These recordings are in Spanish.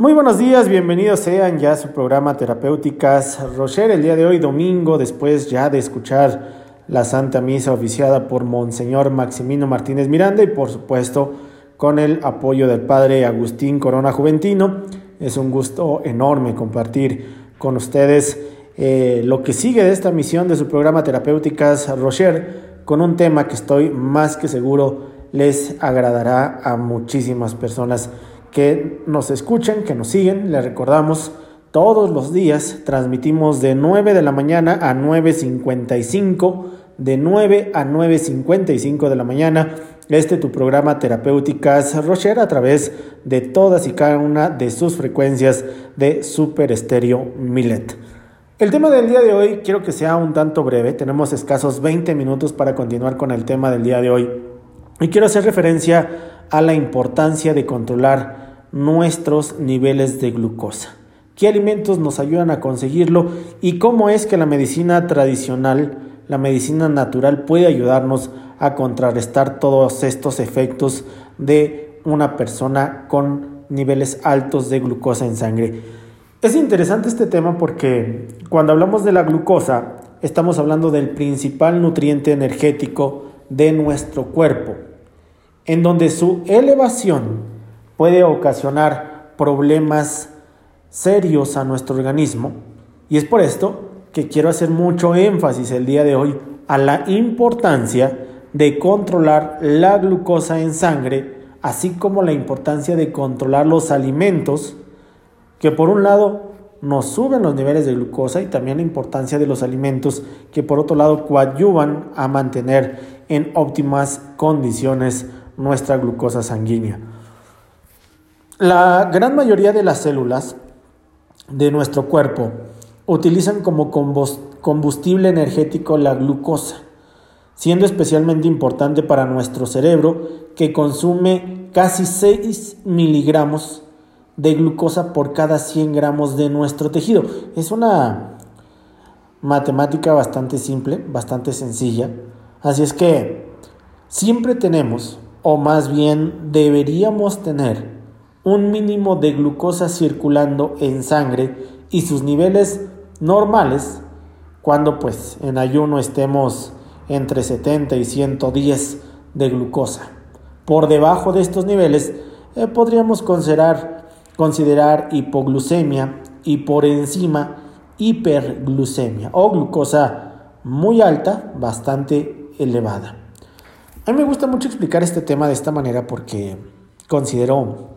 Muy buenos días, bienvenidos sean ya a su programa Terapéuticas Rocher. El día de hoy, domingo, después ya de escuchar la Santa Misa oficiada por Monseñor Maximino Martínez Miranda y por supuesto con el apoyo del Padre Agustín Corona Juventino. Es un gusto enorme compartir con ustedes eh, lo que sigue de esta misión de su programa Terapéuticas Rocher con un tema que estoy más que seguro les agradará a muchísimas personas que nos escuchan, que nos siguen. Les recordamos, todos los días transmitimos de 9 de la mañana a 9.55, de 9 a 9.55 de la mañana, este tu programa Terapéuticas Rocher a través de todas y cada una de sus frecuencias de Super Estéreo Millet. El tema del día de hoy quiero que sea un tanto breve, tenemos escasos 20 minutos para continuar con el tema del día de hoy y quiero hacer referencia a la importancia de controlar nuestros niveles de glucosa. ¿Qué alimentos nos ayudan a conseguirlo? Y cómo es que la medicina tradicional, la medicina natural puede ayudarnos a contrarrestar todos estos efectos de una persona con niveles altos de glucosa en sangre. Es interesante este tema porque cuando hablamos de la glucosa, estamos hablando del principal nutriente energético de nuestro cuerpo en donde su elevación puede ocasionar problemas serios a nuestro organismo. Y es por esto que quiero hacer mucho énfasis el día de hoy a la importancia de controlar la glucosa en sangre, así como la importancia de controlar los alimentos que por un lado nos suben los niveles de glucosa y también la importancia de los alimentos que por otro lado coadyuvan a mantener en óptimas condiciones nuestra glucosa sanguínea. La gran mayoría de las células de nuestro cuerpo utilizan como combustible energético la glucosa, siendo especialmente importante para nuestro cerebro que consume casi 6 miligramos de glucosa por cada 100 gramos de nuestro tejido. Es una matemática bastante simple, bastante sencilla. Así es que siempre tenemos o más bien deberíamos tener un mínimo de glucosa circulando en sangre y sus niveles normales cuando pues en ayuno estemos entre 70 y 110 de glucosa. Por debajo de estos niveles eh, podríamos considerar, considerar hipoglucemia y por encima hiperglucemia o glucosa muy alta, bastante elevada. A mí me gusta mucho explicar este tema de esta manera porque considero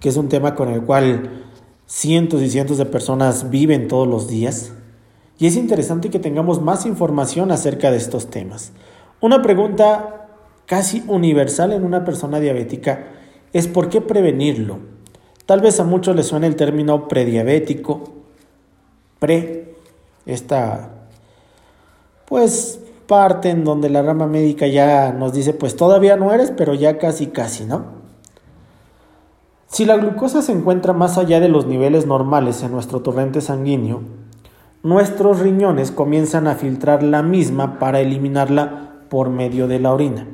que es un tema con el cual cientos y cientos de personas viven todos los días y es interesante que tengamos más información acerca de estos temas. Una pregunta casi universal en una persona diabética es por qué prevenirlo. Tal vez a muchos les suene el término prediabético, pre, esta pues parte en donde la rama médica ya nos dice, pues todavía no eres, pero ya casi, casi, ¿no? Si la glucosa se encuentra más allá de los niveles normales en nuestro torrente sanguíneo, nuestros riñones comienzan a filtrar la misma para eliminarla por medio de la orina.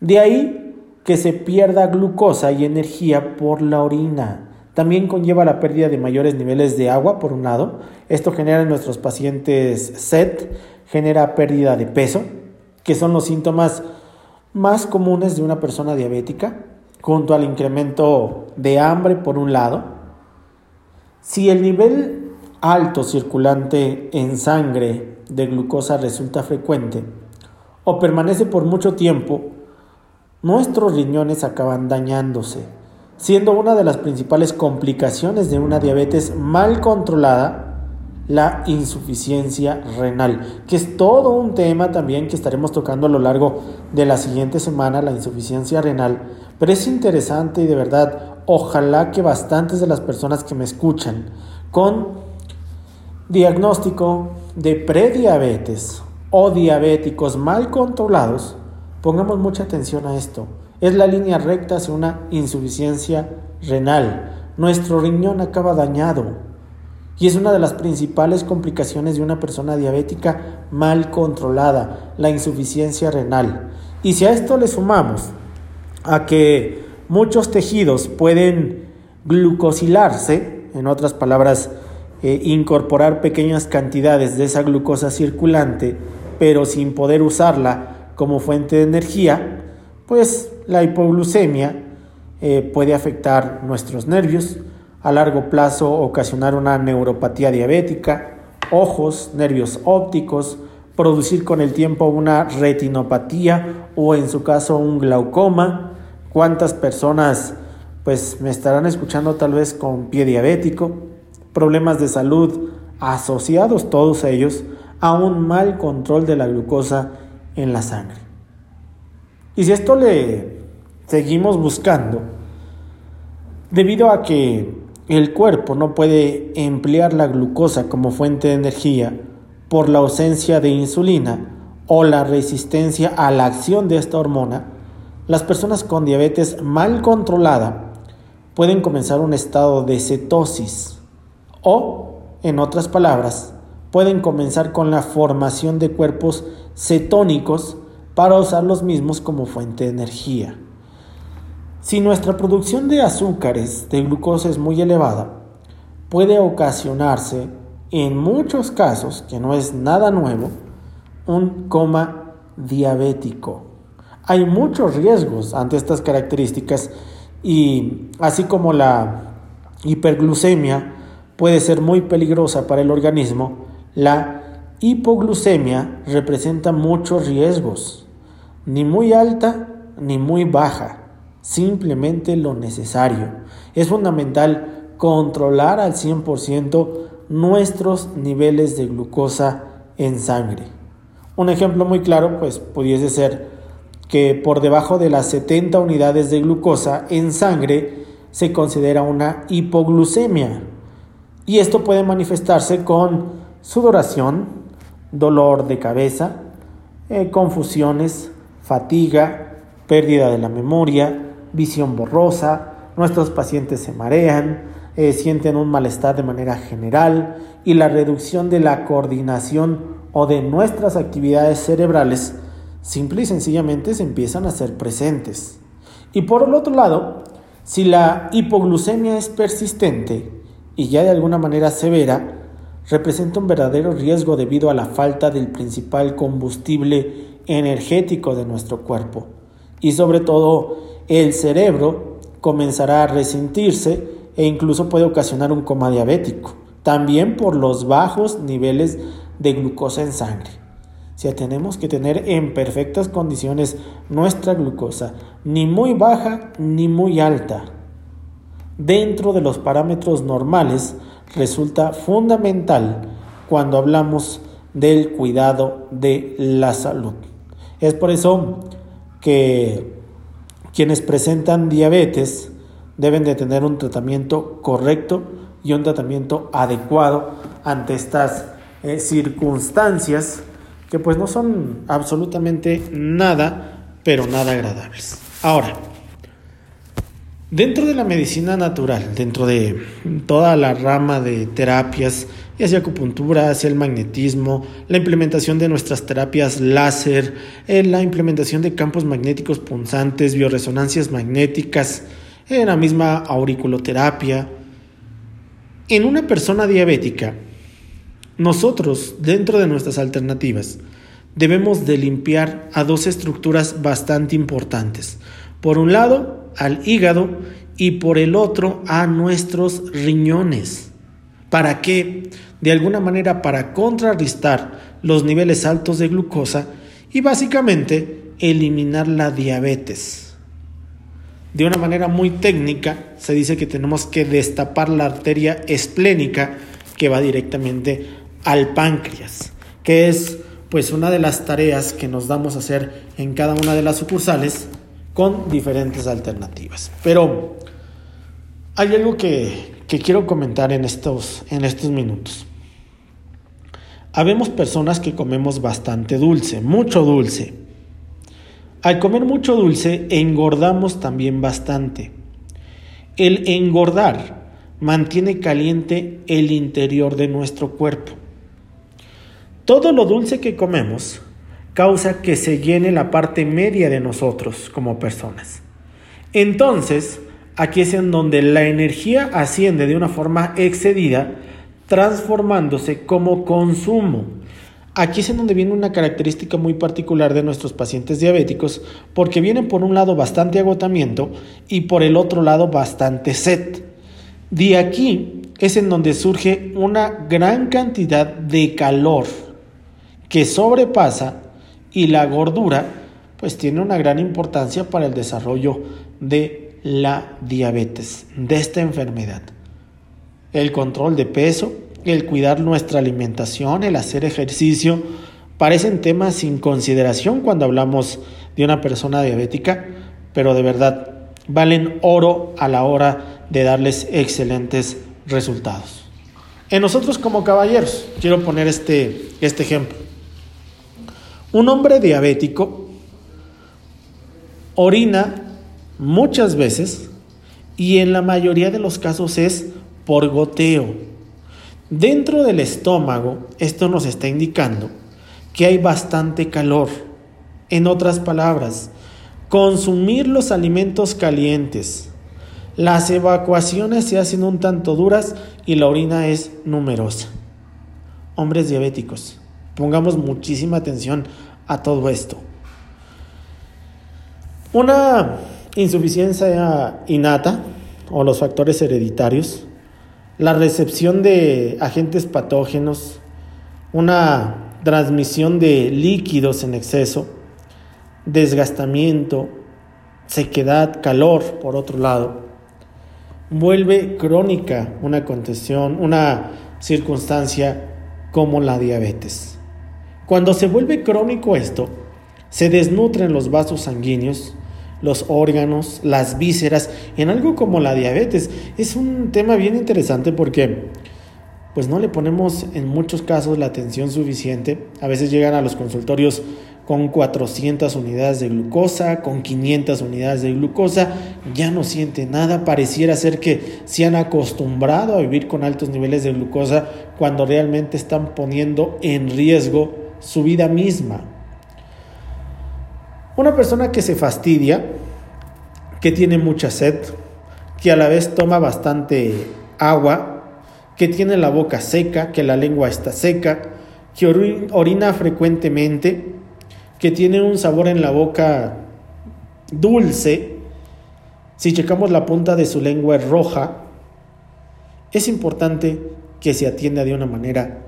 De ahí que se pierda glucosa y energía por la orina. También conlleva la pérdida de mayores niveles de agua, por un lado. Esto genera en nuestros pacientes sed, genera pérdida de peso, que son los síntomas más comunes de una persona diabética, junto al incremento de hambre por un lado. Si el nivel alto circulante en sangre de glucosa resulta frecuente o permanece por mucho tiempo, nuestros riñones acaban dañándose, siendo una de las principales complicaciones de una diabetes mal controlada la insuficiencia renal, que es todo un tema también que estaremos tocando a lo largo de la siguiente semana, la insuficiencia renal. Pero es interesante y de verdad, ojalá que bastantes de las personas que me escuchan con diagnóstico de prediabetes o diabéticos mal controlados, pongamos mucha atención a esto. Es la línea recta hacia una insuficiencia renal. Nuestro riñón acaba dañado, y es una de las principales complicaciones de una persona diabética mal controlada, la insuficiencia renal. Y si a esto le sumamos a que muchos tejidos pueden glucosilarse, en otras palabras, eh, incorporar pequeñas cantidades de esa glucosa circulante, pero sin poder usarla como fuente de energía, pues la hipoglucemia eh, puede afectar nuestros nervios, a largo plazo ocasionar una neuropatía diabética, ojos, nervios ópticos, producir con el tiempo una retinopatía o en su caso un glaucoma. ¿Cuántas personas pues me estarán escuchando tal vez con pie diabético, problemas de salud asociados todos ellos a un mal control de la glucosa en la sangre? Y si esto le seguimos buscando, debido a que el cuerpo no puede emplear la glucosa como fuente de energía por la ausencia de insulina o la resistencia a la acción de esta hormona, las personas con diabetes mal controlada pueden comenzar un estado de cetosis o, en otras palabras, pueden comenzar con la formación de cuerpos cetónicos para usar los mismos como fuente de energía. Si nuestra producción de azúcares, de glucosa es muy elevada, puede ocasionarse, en muchos casos, que no es nada nuevo, un coma diabético. Hay muchos riesgos ante estas características y así como la hiperglucemia puede ser muy peligrosa para el organismo, la hipoglucemia representa muchos riesgos, ni muy alta ni muy baja, simplemente lo necesario. Es fundamental controlar al 100% nuestros niveles de glucosa en sangre. Un ejemplo muy claro pues pudiese ser que por debajo de las 70 unidades de glucosa en sangre se considera una hipoglucemia. Y esto puede manifestarse con sudoración, dolor de cabeza, eh, confusiones, fatiga, pérdida de la memoria, visión borrosa, nuestros pacientes se marean, eh, sienten un malestar de manera general y la reducción de la coordinación o de nuestras actividades cerebrales simple y sencillamente se empiezan a ser presentes. Y por el otro lado, si la hipoglucemia es persistente y ya de alguna manera severa, representa un verdadero riesgo debido a la falta del principal combustible energético de nuestro cuerpo. Y sobre todo, el cerebro comenzará a resentirse e incluso puede ocasionar un coma diabético, también por los bajos niveles de glucosa en sangre. Si tenemos que tener en perfectas condiciones nuestra glucosa, ni muy baja ni muy alta, dentro de los parámetros normales, resulta fundamental cuando hablamos del cuidado de la salud. Es por eso que quienes presentan diabetes deben de tener un tratamiento correcto y un tratamiento adecuado ante estas eh, circunstancias que pues no son absolutamente nada, pero nada agradables. Ahora, Dentro de la medicina natural, dentro de toda la rama de terapias, ya sea acupuntura, hacia el magnetismo, la implementación de nuestras terapias láser, eh, la implementación de campos magnéticos punzantes, bioresonancias magnéticas, en la misma auriculoterapia. En una persona diabética, nosotros, dentro de nuestras alternativas, debemos de limpiar a dos estructuras bastante importantes. Por un lado, al hígado y por el otro a nuestros riñones. ¿Para qué? De alguna manera para contrarrestar los niveles altos de glucosa y básicamente eliminar la diabetes. De una manera muy técnica se dice que tenemos que destapar la arteria esplénica que va directamente al páncreas, que es pues una de las tareas que nos damos a hacer en cada una de las sucursales con diferentes alternativas. Pero hay algo que, quiero comentar en estos, en estos minutos. Habemos personas que comemos bastante dulce, mucho dulce. Al comer mucho dulce engordamos también bastante. El engordar mantiene caliente el interior de nuestro cuerpo. Todo lo dulce que comemos causa que se llene la parte media de nosotros como personas. Entonces, aquí es en donde la energía asciende de una forma excedida, transformándose como consumo. Aquí es en donde viene una característica muy particular de nuestros pacientes diabéticos, porque vienen por un lado bastante agotamiento y por el otro lado bastante sed. De aquí es en donde surge una gran cantidad de calor que sobrepasa y la gordura pues tiene una gran importancia para el desarrollo de la diabetes, de esta enfermedad. El control de peso, el cuidar nuestra alimentación, el hacer ejercicio, parecen temas sin consideración cuando hablamos de una persona diabética, pero de verdad valen oro a la hora de darles excelentes resultados. En nosotros como caballeros, quiero poner este, este ejemplo. Un hombre diabético orina muchas veces y en la mayoría de los casos es por goteo. Dentro del estómago, esto nos está indicando que hay bastante calor. En otras palabras, consumir los alimentos calientes. Las evacuaciones se hacen un tanto duras y la orina es numerosa. Hombres diabéticos, pongamos muchísima atención a todo esto. Una insuficiencia innata o los factores hereditarios la recepción de agentes patógenos, una transmisión de líquidos en exceso, desgastamiento, sequedad, calor, por otro lado, vuelve crónica una condición, una circunstancia como la diabetes. Cuando se vuelve crónico esto, se desnutren los vasos sanguíneos, los órganos, las vísceras, en algo como la diabetes. Es un tema bien interesante porque pues no le ponemos en muchos casos la atención suficiente. A veces llegan a los consultorios con 400 unidades de glucosa, con 500 unidades de glucosa, ya no siente nada, pareciera ser que se han acostumbrado a vivir con altos niveles de glucosa cuando realmente están poniendo en riesgo su vida misma. Una persona que se fastidia, que tiene mucha sed, que a la vez toma bastante agua, que tiene la boca seca, que la lengua está seca, que orina frecuentemente, que tiene un sabor en la boca dulce, si checamos la punta de su lengua es roja, es importante que se atienda de una manera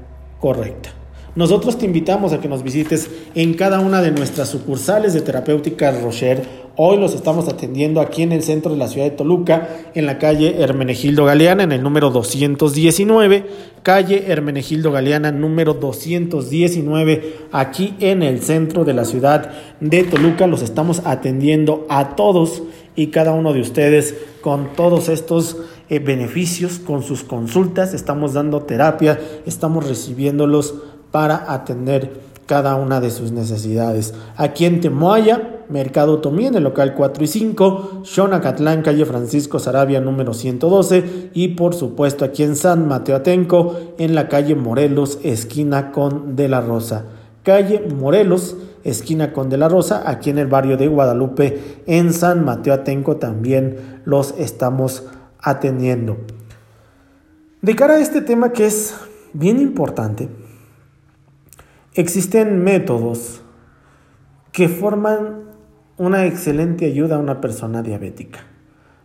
correcta. Nosotros te invitamos a que nos visites en cada una de nuestras sucursales de Terapéutica Rocher. Hoy los estamos atendiendo aquí en el centro de la ciudad de Toluca, en la calle Hermenegildo Galeana, en el número 219, calle Hermenegildo Galeana, número 219, aquí en el centro de la ciudad de Toluca. Los estamos atendiendo a todos y cada uno de ustedes con todos estos eh, beneficios, con sus consultas. Estamos dando terapia, estamos recibiéndolos para atender cada una de sus necesidades. Aquí en Temoaya, Mercado Tomí, en el local 4 y 5, Xonacatlán, calle Francisco Sarabia, número 112, y por supuesto aquí en San Mateo Atenco, en la calle Morelos, esquina con De la Rosa. Calle Morelos, esquina con De la Rosa, aquí en el barrio de Guadalupe, en San Mateo Atenco también los estamos atendiendo. De cara a este tema que es bien importante, Existen métodos que forman una excelente ayuda a una persona diabética,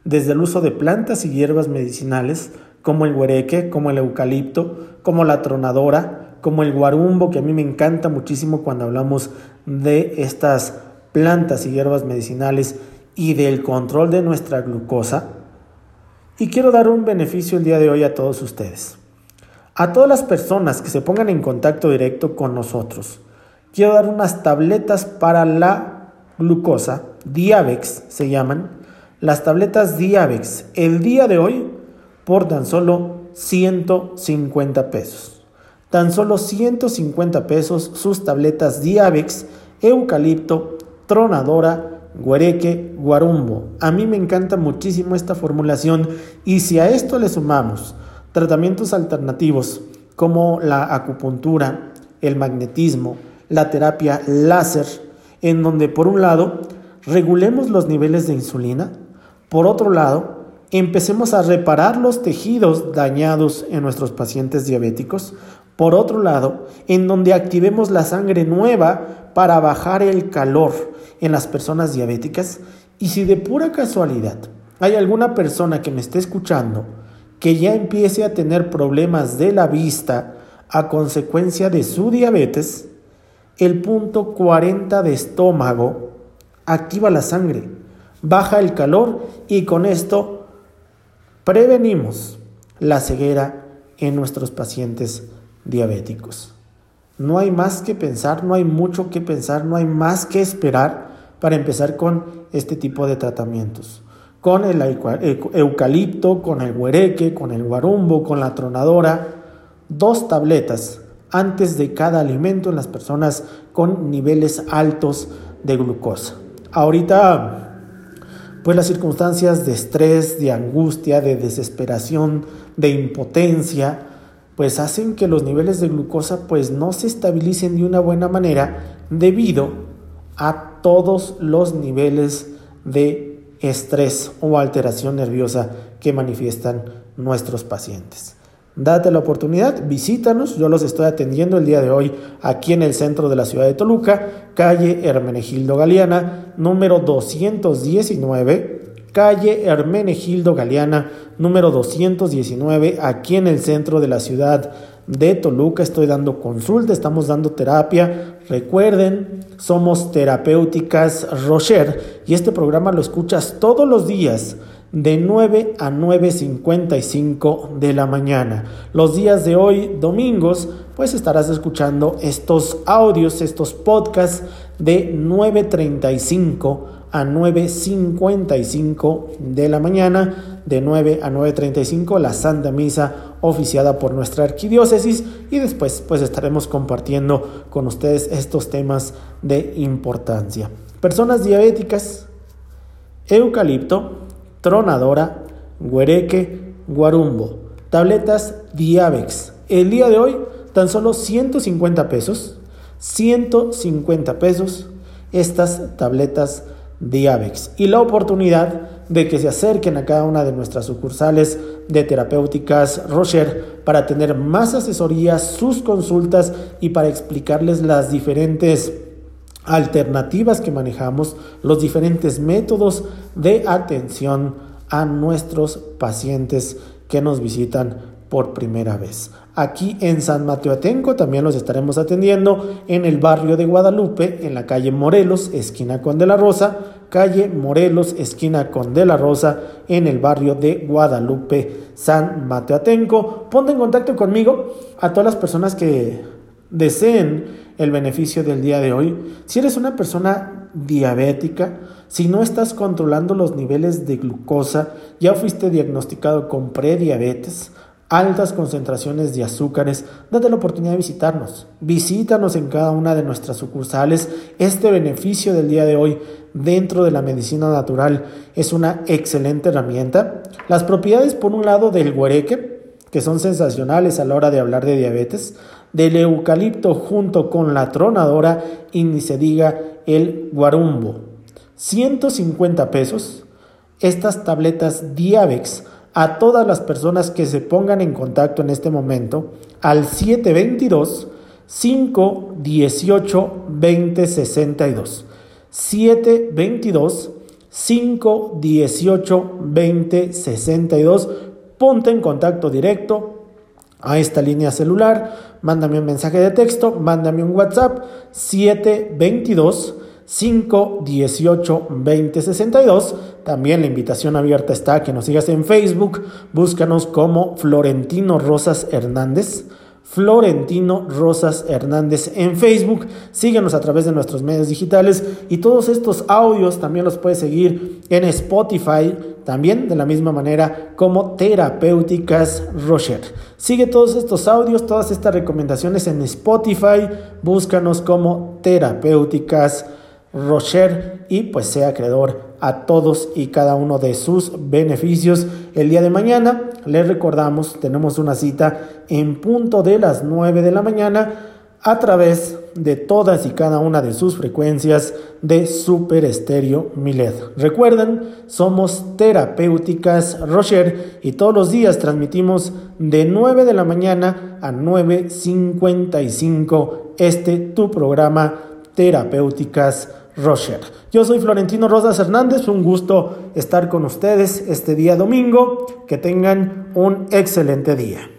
desde el uso de plantas y hierbas medicinales como el huereque, como el eucalipto, como la tronadora, como el guarumbo, que a mí me encanta muchísimo cuando hablamos de estas plantas y hierbas medicinales y del control de nuestra glucosa. Y quiero dar un beneficio el día de hoy a todos ustedes. A todas las personas que se pongan en contacto directo con nosotros, quiero dar unas tabletas para la glucosa, Diabex se llaman, las tabletas Diabex, el día de hoy por tan solo 150 pesos. Tan solo 150 pesos sus tabletas Diabex, eucalipto, tronadora, guareque, guarumbo. A mí me encanta muchísimo esta formulación y si a esto le sumamos Tratamientos alternativos como la acupuntura, el magnetismo, la terapia láser, en donde por un lado regulemos los niveles de insulina, por otro lado empecemos a reparar los tejidos dañados en nuestros pacientes diabéticos. Por otro lado, en donde activemos la sangre nueva para bajar el calor en las personas diabéticas. Y si de pura casualidad hay alguna persona que me esté escuchando que ya empiece a tener problemas de la vista a consecuencia de su diabetes, el punto 40 de estómago activa la sangre, baja el calor y con esto prevenimos la ceguera en nuestros pacientes diabéticos. No hay más que pensar, no hay mucho que pensar, no hay más que esperar para empezar con este tipo de tratamientos. Con el eucalipto, con el huereque, con el guarumbo, con la tronadora, dos tabletas antes de cada alimento en las personas con niveles altos de glucosa. Ahorita, pues las circunstancias de estrés, de angustia, de desesperación, de impotencia, pues hacen que los niveles de glucosa pues no se estabilicen de una buena manera debido a todos los niveles de estrés o alteración nerviosa que manifiestan nuestros pacientes. Date la oportunidad, visítanos, yo los estoy atendiendo el día de hoy aquí en el centro de la ciudad de Toluca, calle Hermenegildo Galeana, número 219, calle Hermenegildo Galeana, número 219, aquí en el centro de la ciudad de Toluca. Estoy dando consulta, estamos dando terapia. Recuerden, somos terapéuticas Rocher y este programa lo escuchas todos los días de 9 a 9.55 de la mañana. Los días de hoy, domingos, pues estarás escuchando estos audios, estos podcasts de 9.35 a 9.55 de la mañana, de 9 a 9.35 la Santa Misa oficiada por nuestra arquidiócesis y después pues estaremos compartiendo con ustedes estos temas de importancia. Personas diabéticas, eucalipto, tronadora, guereque, guarumbo, tabletas Diabex. El día de hoy tan solo 150 pesos, 150 pesos estas tabletas Y la oportunidad de que se acerquen a cada una de nuestras sucursales de terapéuticas Rocher para tener más asesorías, sus consultas y para explicarles las diferentes alternativas que manejamos, los diferentes métodos de atención a nuestros pacientes que nos visitan por primera vez. Aquí en San Mateo Atenco también los estaremos atendiendo en el barrio de Guadalupe, en la calle Morelos, esquina con de la Rosa, calle Morelos, esquina con de la Rosa, en el barrio de Guadalupe, San Mateo Atenco. Ponte en contacto conmigo a todas las personas que deseen el beneficio del día de hoy. Si eres una persona diabética, si no estás controlando los niveles de glucosa, ya fuiste diagnosticado con prediabetes, altas concentraciones de azúcares, date la oportunidad de visitarnos. Visítanos en cada una de nuestras sucursales. Este beneficio del día de hoy dentro de la medicina natural es una excelente herramienta. Las propiedades, por un lado, del guareque, que son sensacionales a la hora de hablar de diabetes, del eucalipto junto con la tronadora y ni se diga el guarumbo. 150 pesos estas tabletas Diabex a todas las personas que se pongan en contacto en este momento al 722 518 2062. 722 518 2062. Ponte en contacto directo a esta línea celular, mándame un mensaje de texto, mándame un WhatsApp 722 518 2062. También la invitación abierta está a que nos sigas en Facebook, búscanos como Florentino Rosas Hernández. Florentino Rosas Hernández en Facebook. Síguenos a través de nuestros medios digitales y todos estos audios también los puedes seguir en Spotify, también de la misma manera como Terapéuticas Rocher. Sigue todos estos audios, todas estas recomendaciones en Spotify, búscanos como Terapéuticas Rocher y pues sea acreedor a todos y cada uno de sus beneficios. El día de mañana, les recordamos, tenemos una cita en punto de las 9 de la mañana a través de todas y cada una de sus frecuencias de Super Estéreo Milet. Recuerden, somos terapéuticas Rocher y todos los días transmitimos de 9 de la mañana a 9.55 este tu programa Terapéuticas Rocher. Yo soy Florentino Rosas Hernández, un gusto estar con ustedes este día domingo. Que tengan un excelente día.